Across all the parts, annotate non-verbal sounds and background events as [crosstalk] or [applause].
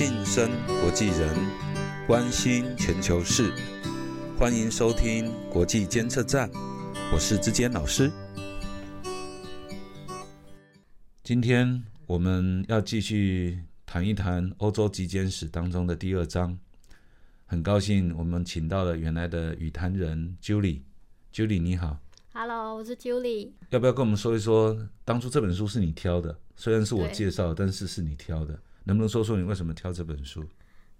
晋升国际人，关心全球事，欢迎收听国际监测站，我是志坚老师。今天我们要继续谈一谈欧洲极简史当中的第二章。很高兴我们请到了原来的语坛人 Julie。Julie 你好，Hello，我是 Julie。要不要跟我们说一说，当初这本书是你挑的？虽然是我介绍，但是是你挑的，能不能说说你为什么挑这本书？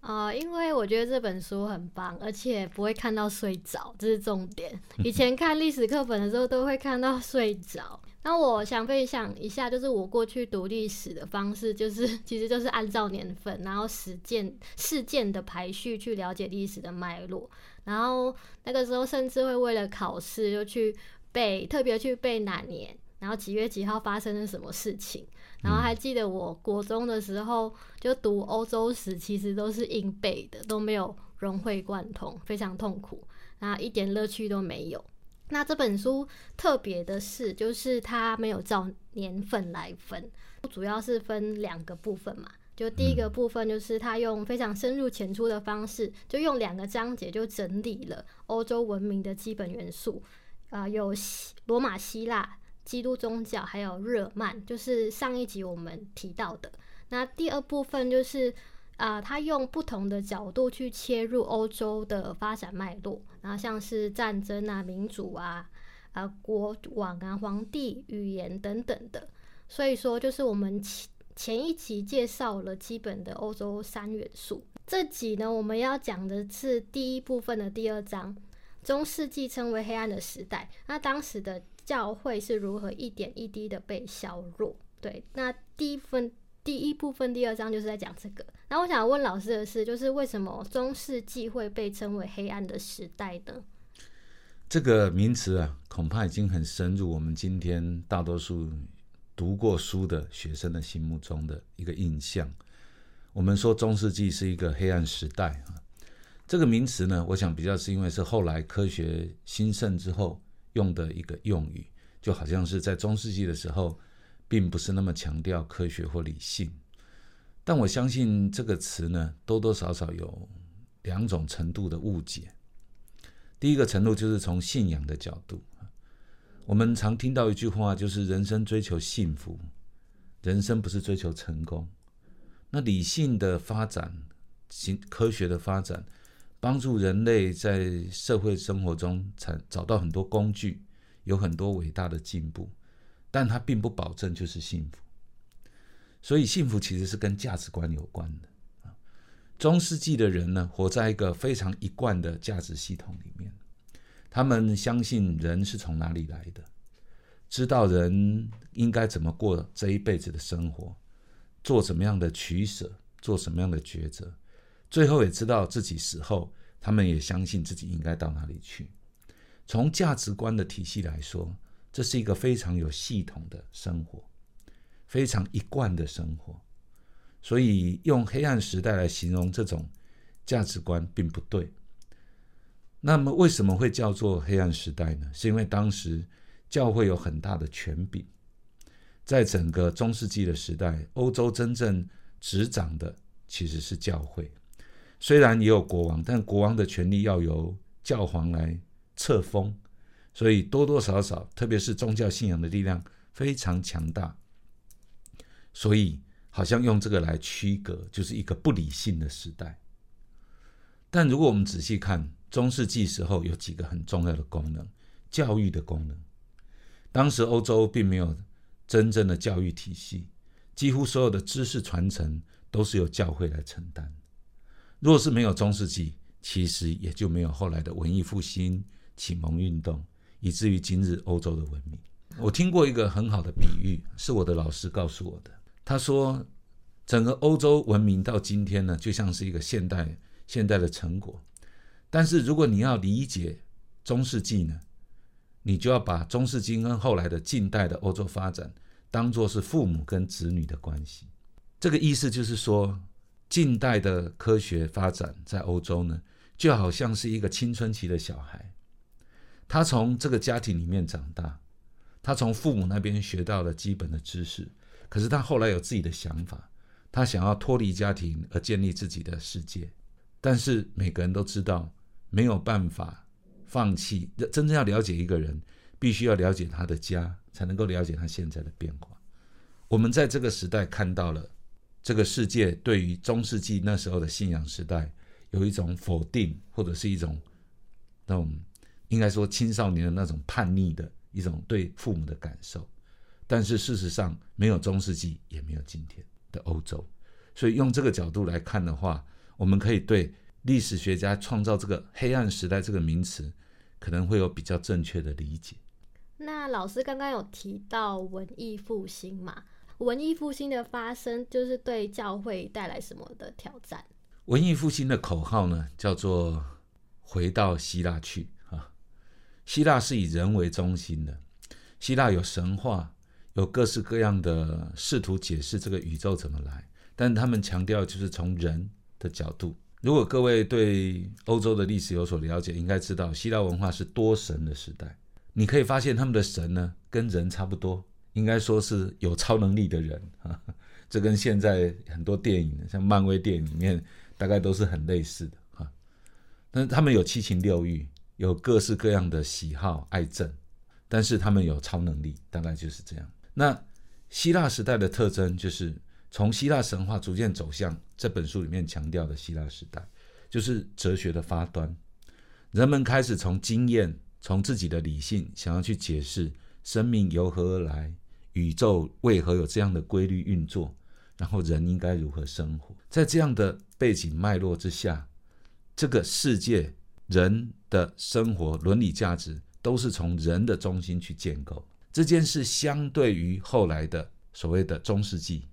呃，因为我觉得这本书很棒，而且不会看到睡着，这是重点。[laughs] 以前看历史课本的时候都会看到睡着。那我想分享一下，就是我过去读历史的方式，就是 [laughs] 其实就是按照年份，然后实践事件的排序去了解历史的脉络。然后那个时候甚至会为了考试就去背，特别去背哪年，然后几月几号发生了什么事情。然后还记得我国中的时候就读欧洲史，其实都是硬背的，都没有融会贯通，非常痛苦，然后一点乐趣都没有。那这本书特别的是，就是它没有照年份来分，主要是分两个部分嘛。就第一个部分，就是它用非常深入浅出的方式，就用两个章节就整理了欧洲文明的基本元素，啊，有罗马、希腊、基督宗教，还有日耳曼，就是上一集我们提到的。那第二部分就是。啊，他用不同的角度去切入欧洲的发展脉络，然后像是战争啊、民主啊、啊国王啊、皇帝、语言等等的。所以说，就是我们前前一集介绍了基本的欧洲三元素。这集呢，我们要讲的是第一部分的第二章，中世纪称为黑暗的时代。那当时的教会是如何一点一滴的被削弱？对，那第一分。第一部分第二章就是在讲这个。那我想问老师的是，就是为什么中世纪会被称为黑暗的时代呢？这个名词啊，恐怕已经很深入我们今天大多数读过书的学生的心目中的一个印象。我们说中世纪是一个黑暗时代啊，这个名词呢，我想比较是因为是后来科学兴盛之后用的一个用语，就好像是在中世纪的时候。并不是那么强调科学或理性，但我相信这个词呢，多多少少有两种程度的误解。第一个程度就是从信仰的角度，我们常听到一句话，就是人生追求幸福，人生不是追求成功。那理性的发展、行科学的发展，帮助人类在社会生活中产找到很多工具，有很多伟大的进步。但它并不保证就是幸福，所以幸福其实是跟价值观有关的。中世纪的人呢，活在一个非常一贯的价值系统里面，他们相信人是从哪里来的，知道人应该怎么过这一辈子的生活，做什么样的取舍，做什么样的抉择，最后也知道自己死后，他们也相信自己应该到哪里去。从价值观的体系来说。这是一个非常有系统的生活，非常一贯的生活，所以用黑暗时代来形容这种价值观并不对。那么为什么会叫做黑暗时代呢？是因为当时教会有很大的权柄，在整个中世纪的时代，欧洲真正执掌的其实是教会，虽然也有国王，但国王的权力要由教皇来册封。所以多多少少，特别是宗教信仰的力量非常强大，所以好像用这个来区隔，就是一个不理性的时代。但如果我们仔细看中世纪时候，有几个很重要的功能，教育的功能。当时欧洲并没有真正的教育体系，几乎所有的知识传承都是由教会来承担。若是没有中世纪，其实也就没有后来的文艺复兴、启蒙运动。以至于今日欧洲的文明，我听过一个很好的比喻，是我的老师告诉我的。他说，整个欧洲文明到今天呢，就像是一个现代现代的成果。但是如果你要理解中世纪呢，你就要把中世纪跟后来的近代的欧洲发展当做是父母跟子女的关系。这个意思就是说，近代的科学发展在欧洲呢，就好像是一个青春期的小孩。他从这个家庭里面长大，他从父母那边学到了基本的知识，可是他后来有自己的想法，他想要脱离家庭而建立自己的世界。但是每个人都知道，没有办法放弃。真正要了解一个人，必须要了解他的家，才能够了解他现在的变化。我们在这个时代看到了这个世界对于中世纪那时候的信仰时代有一种否定，或者是一种那种应该说青少年的那种叛逆的一种对父母的感受。但是事实上，没有中世纪，也没有今天的欧洲。所以用这个角度来看的话，我们可以对历史学家创造这个黑暗时代这个名词，可能会有比较正确的理解。那老师刚刚有提到文艺复兴嘛？文艺复兴的发生，就是对教会带来什么的挑战？文艺复兴的口号呢，叫做“回到希腊去”啊。希腊是以人为中心的，希腊有神话，有各式各样的试图解释这个宇宙怎么来，但他们强调就是从人的角度。如果各位对欧洲的历史有所了解，应该知道希腊文化是多神的时代。你可以发现他们的神呢，跟人差不多。应该说是有超能力的人啊，这跟现在很多电影，像漫威电影里面，大概都是很类似的啊。但是他们有七情六欲，有各式各样的喜好爱憎，但是他们有超能力，大概就是这样。那希腊时代的特征，就是从希腊神话逐渐走向这本书里面强调的希腊时代，就是哲学的发端，人们开始从经验，从自己的理性，想要去解释生命由何而来。宇宙为何有这样的规律运作？然后人应该如何生活？在这样的背景脉络之下，这个世界人的生活伦理价值都是从人的中心去建构。这件事相对于后来的所谓的中世纪，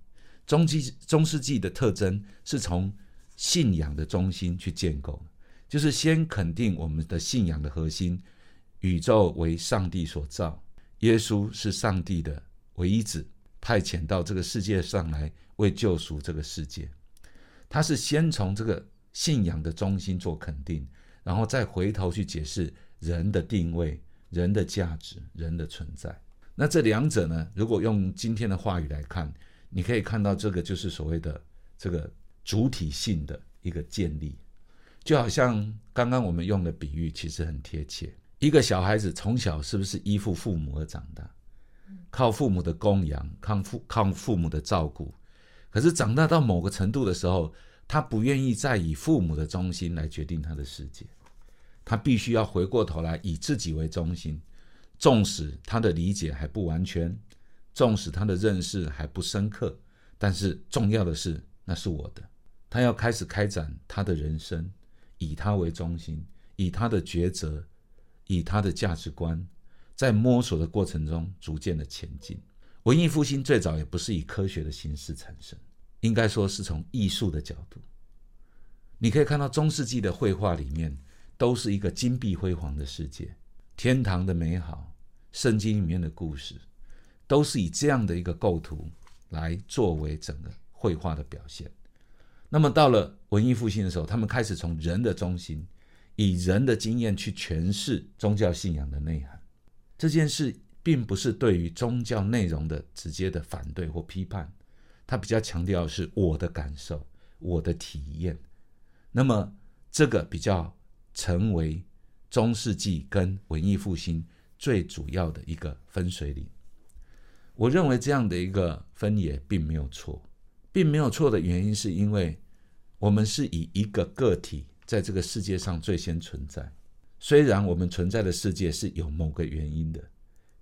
中纪中世纪的特征是从信仰的中心去建构，就是先肯定我们的信仰的核心：宇宙为上帝所造，耶稣是上帝的。唯一子派遣到这个世界上来为救赎这个世界，他是先从这个信仰的中心做肯定，然后再回头去解释人的定位、人的价值、人的存在。那这两者呢？如果用今天的话语来看，你可以看到这个就是所谓的这个主体性的一个建立，就好像刚刚我们用的比喻其实很贴切。一个小孩子从小是不是依附父母而长大？靠父母的供养，靠父靠父母的照顾，可是长大到某个程度的时候，他不愿意再以父母的中心来决定他的世界，他必须要回过头来以自己为中心。纵使他的理解还不完全，纵使他的认识还不深刻，但是重要的是，那是我的。他要开始开展他的人生，以他为中心，以他的抉择，以他的价值观。在摸索的过程中，逐渐的前进。文艺复兴最早也不是以科学的形式产生，应该说是从艺术的角度。你可以看到中世纪的绘画里面，都是一个金碧辉煌的世界，天堂的美好，圣经里面的故事，都是以这样的一个构图来作为整个绘画的表现。那么到了文艺复兴的时候，他们开始从人的中心，以人的经验去诠释宗教信仰的内涵。这件事并不是对于宗教内容的直接的反对或批判，他比较强调是我的感受、我的体验。那么这个比较成为中世纪跟文艺复兴最主要的一个分水岭。我认为这样的一个分野并没有错，并没有错的原因是因为我们是以一个个体在这个世界上最先存在。虽然我们存在的世界是有某个原因的，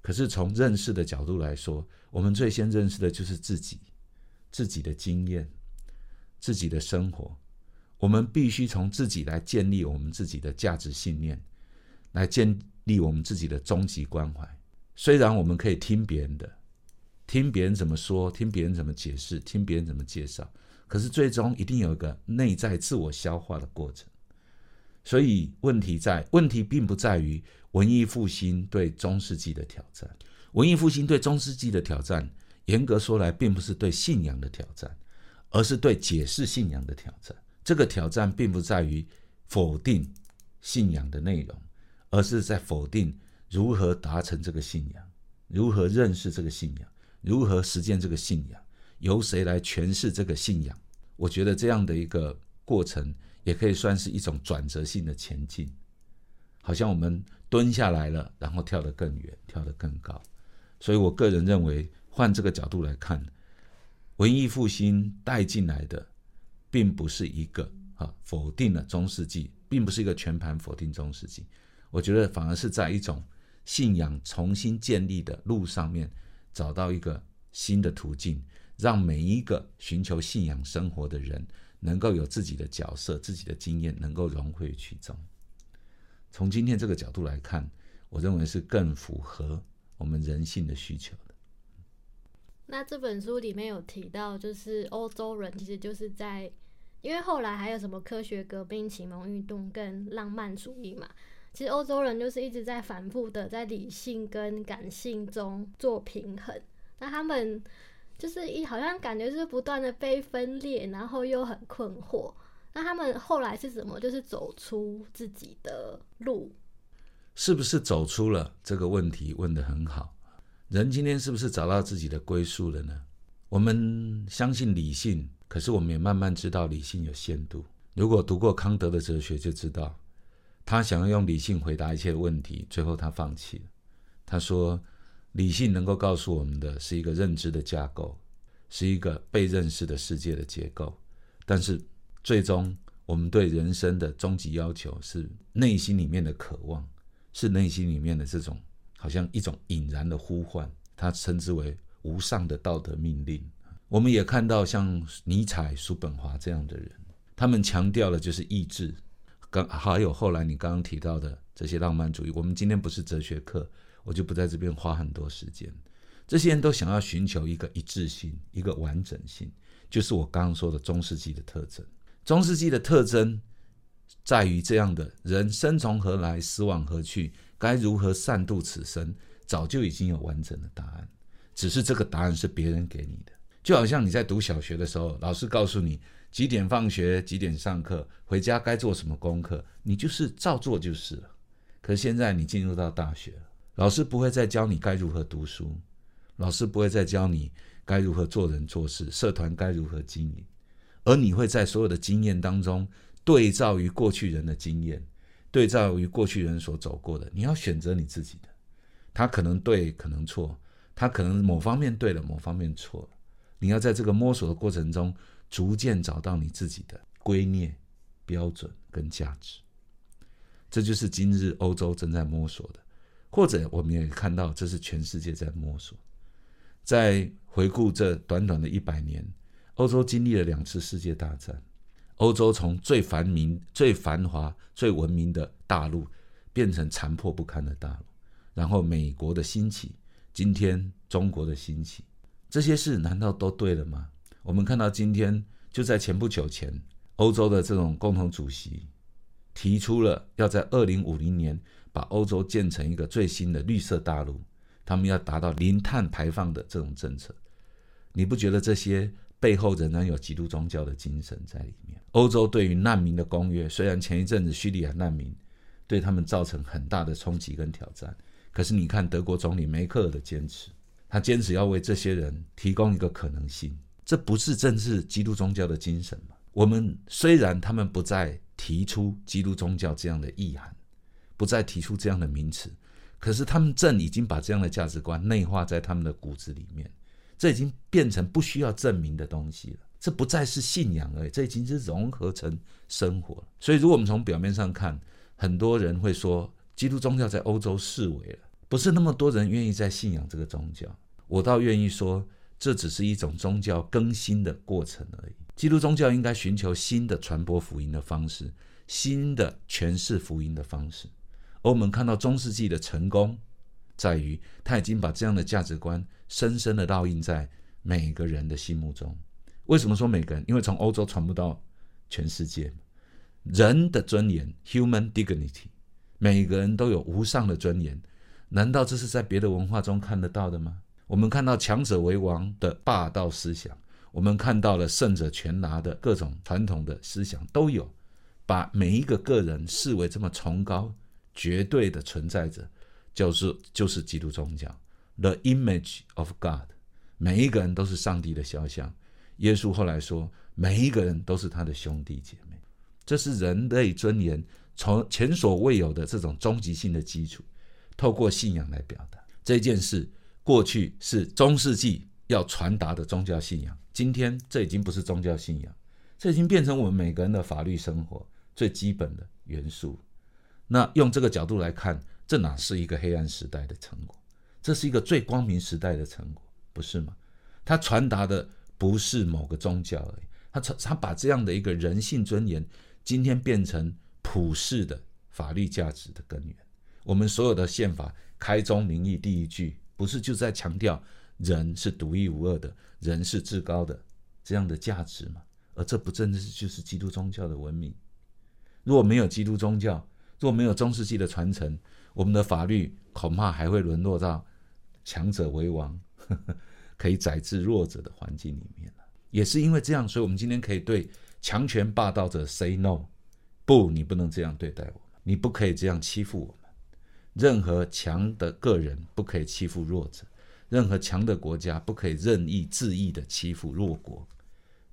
可是从认识的角度来说，我们最先认识的就是自己、自己的经验、自己的生活。我们必须从自己来建立我们自己的价值信念，来建立我们自己的终极关怀。虽然我们可以听别人的，听别人怎么说，听别人怎么解释，听别人怎么介绍，可是最终一定有一个内在自我消化的过程。所以问题在，问题并不在于文艺复兴对中世纪的挑战。文艺复兴对中世纪的挑战，严格说来，并不是对信仰的挑战，而是对解释信仰的挑战。这个挑战并不在于否定信仰的内容，而是在否定如何达成这个信仰，如何认识这个信仰，如何实践这个信仰，由谁来诠释这个信仰？我觉得这样的一个过程，也可以算是一种转折性的前进。好像我们蹲下来了，然后跳得更远，跳得更高。所以我个人认为，换这个角度来看，文艺复兴带进来的，并不是一个啊否定了中世纪，并不是一个全盘否定中世纪。我觉得反而是在一种信仰重新建立的路上面，找到一个新的途径，让每一个寻求信仰生活的人，能够有自己的角色、自己的经验，能够融会其中。从今天这个角度来看，我认为是更符合我们人性的需求的。那这本书里面有提到，就是欧洲人其实就是在，因为后来还有什么科学革命、启蒙运动跟浪漫主义嘛。其实欧洲人就是一直在反复的在理性跟感性中做平衡。那他们就是一好像感觉是不断的被分裂，然后又很困惑。那他们后来是怎么就是走出自己的路？是不是走出了这个问题？问得很好。人今天是不是找到自己的归宿了呢？我们相信理性，可是我们也慢慢知道理性有限度。如果读过康德的哲学，就知道他想要用理性回答一切问题，最后他放弃了。他说，理性能够告诉我们的是一个认知的架构，是一个被认识的世界的结构。但是最终，我们对人生的终极要求是内心里面的渴望，是内心里面的这种。好像一种引然的呼唤，他称之为无上的道德命令。我们也看到像尼采、叔本华这样的人，他们强调的就是意志。刚还有后来你刚刚提到的这些浪漫主义，我们今天不是哲学课，我就不在这边花很多时间。这些人都想要寻求一个一致性、一个完整性，就是我刚刚说的中世纪的特征。中世纪的特征在于这样的人生从何来，死往何去。该如何善度此生，早就已经有完整的答案，只是这个答案是别人给你的。就好像你在读小学的时候，老师告诉你几点放学、几点上课，回家该做什么功课，你就是照做就是了。可是现在你进入到大学，老师不会再教你该如何读书，老师不会再教你该如何做人做事，社团该如何经营，而你会在所有的经验当中对照于过去人的经验。对照于过去人所走过的，你要选择你自己的。他可能对，可能错；他可能某方面对了，某方面错了。你要在这个摸索的过程中，逐渐找到你自己的归臬、标准跟价值。这就是今日欧洲正在摸索的，或者我们也看到，这是全世界在摸索。在回顾这短短的一百年，欧洲经历了两次世界大战。欧洲从最繁明、最繁华、最文明的大陆，变成残破不堪的大陆。然后美国的兴起，今天中国的兴起，这些事难道都对了吗？我们看到今天就在前不久前，欧洲的这种共同主席提出了要在二零五零年把欧洲建成一个最新的绿色大陆，他们要达到零碳排放的这种政策。你不觉得这些？背后仍然有基督宗教的精神在里面。欧洲对于难民的公约，虽然前一阵子叙利亚难民对他们造成很大的冲击跟挑战，可是你看德国总理梅克尔的坚持，他坚持要为这些人提供一个可能性，这不是正是基督宗教的精神吗？我们虽然他们不再提出基督宗教这样的意涵，不再提出这样的名词，可是他们正已经把这样的价值观内化在他们的骨子里面。这已经变成不需要证明的东西了，这不再是信仰而已，这已经是融合成生活了。所以，如果我们从表面上看，很多人会说基督宗教在欧洲式微了，不是那么多人愿意在信仰这个宗教。我倒愿意说，这只是一种宗教更新的过程而已。基督宗教应该寻求新的传播福音的方式，新的诠释福音的方式。而我们看到中世纪的成功。在于他已经把这样的价值观深深的烙印在每个人的心目中。为什么说每个人？因为从欧洲传不到全世界。人的尊严 （human dignity），每个人都有无上的尊严。难道这是在别的文化中看得到的吗？我们看到强者为王的霸道思想，我们看到了胜者全拿的各种传统的思想都有，把每一个个人视为这么崇高、绝对的存在着。就是就是基督宗教，the image of God，每一个人都是上帝的肖像。耶稣后来说，每一个人都是他的兄弟姐妹。这是人类尊严从前所未有的这种终极性的基础，透过信仰来表达这件事。过去是中世纪要传达的宗教信仰，今天这已经不是宗教信仰，这已经变成我们每个人的法律生活最基本的元素。那用这个角度来看，这哪是一个黑暗时代的成果？这是一个最光明时代的成果，不是吗？他传达的不是某个宗教而已，他传他把这样的一个人性尊严，今天变成普世的法律价值的根源。我们所有的宪法开宗明义第一句，不是就在强调人是独一无二的，人是至高的这样的价值吗？而这不正是就是基督宗教的文明？如果没有基督宗教，若没有中世纪的传承，我们的法律恐怕还会沦落到强者为王、呵 [laughs] 呵可以宰制弱者的环境里面也是因为这样，所以我们今天可以对强权霸道者 say no，不，你不能这样对待我们，你不可以这样欺负我们。任何强的个人不可以欺负弱者，任何强的国家不可以任意恣意的欺负弱国。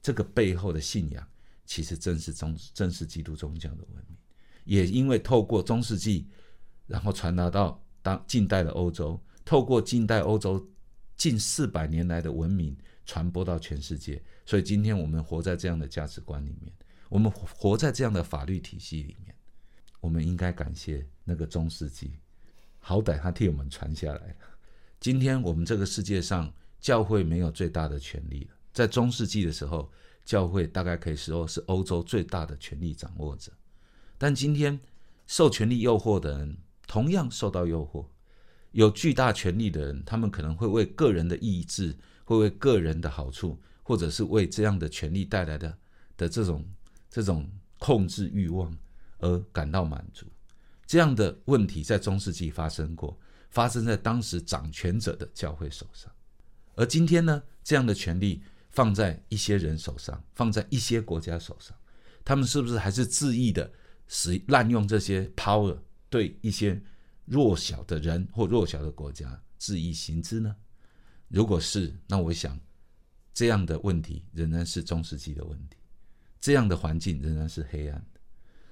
这个背后的信仰，其实正是宗，正是基督宗教的文明。也因为透过中世纪，然后传达到当近代的欧洲，透过近代欧洲近四百年来的文明传播到全世界，所以今天我们活在这样的价值观里面，我们活在这样的法律体系里面，我们应该感谢那个中世纪，好歹他替我们传下来。今天我们这个世界上教会没有最大的权利了，在中世纪的时候，教会大概可以说是欧洲最大的权力掌握者。但今天受权力诱惑的人同样受到诱惑，有巨大权力的人，他们可能会为个人的意志，会为个人的好处，或者是为这样的权力带来的的这种这种控制欲望而感到满足。这样的问题在中世纪发生过，发生在当时掌权者的教会手上。而今天呢，这样的权力放在一些人手上，放在一些国家手上，他们是不是还是恣意的？使滥用这些 power 对一些弱小的人或弱小的国家恣意行之呢？如果是，那我想这样的问题仍然是中世纪的问题，这样的环境仍然是黑暗的。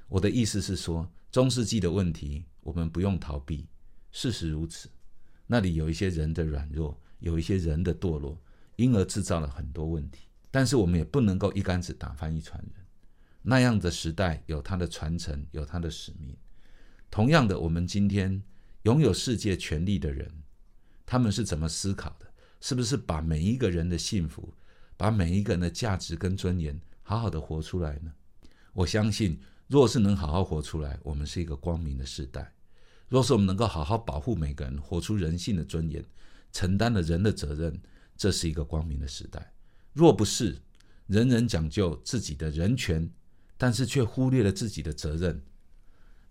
我的意思是说，中世纪的问题我们不用逃避，事实如此。那里有一些人的软弱，有一些人的堕落，因而制造了很多问题。但是我们也不能够一竿子打翻一船人。那样的时代有它的传承，有它的使命。同样的，我们今天拥有世界权力的人，他们是怎么思考的？是不是把每一个人的幸福，把每一个人的价值跟尊严，好好的活出来呢？我相信，若是能好好活出来，我们是一个光明的时代。若是我们能够好好保护每个人，活出人性的尊严，承担了人的责任，这是一个光明的时代。若不是，人人讲究自己的人权。但是却忽略了自己的责任。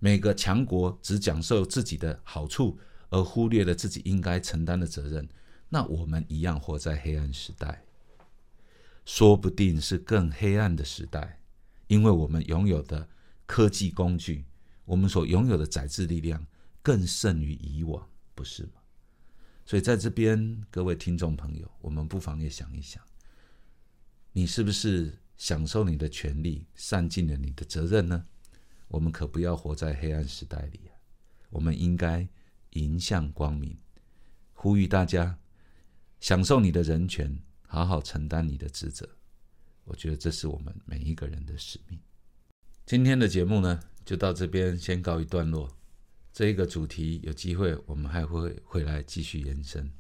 每个强国只讲受自己的好处，而忽略了自己应该承担的责任。那我们一样活在黑暗时代，说不定是更黑暗的时代，因为我们拥有的科技工具，我们所拥有的宰制力量，更胜于以往，不是吗？所以在这边，各位听众朋友，我们不妨也想一想，你是不是？享受你的权利，善尽了你的责任呢？我们可不要活在黑暗时代里啊！我们应该迎向光明。呼吁大家享受你的人权，好好承担你的职责。我觉得这是我们每一个人的使命。今天的节目呢，就到这边先告一段落。这一个主题有机会我们还会回来继续延伸。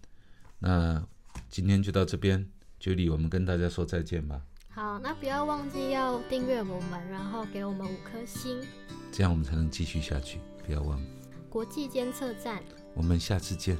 那今天就到这边，就离我们跟大家说再见吧。好，那不要忘记要订阅我们，然后给我们五颗星，这样我们才能继续下去。不要忘国际监测站，我们下次见。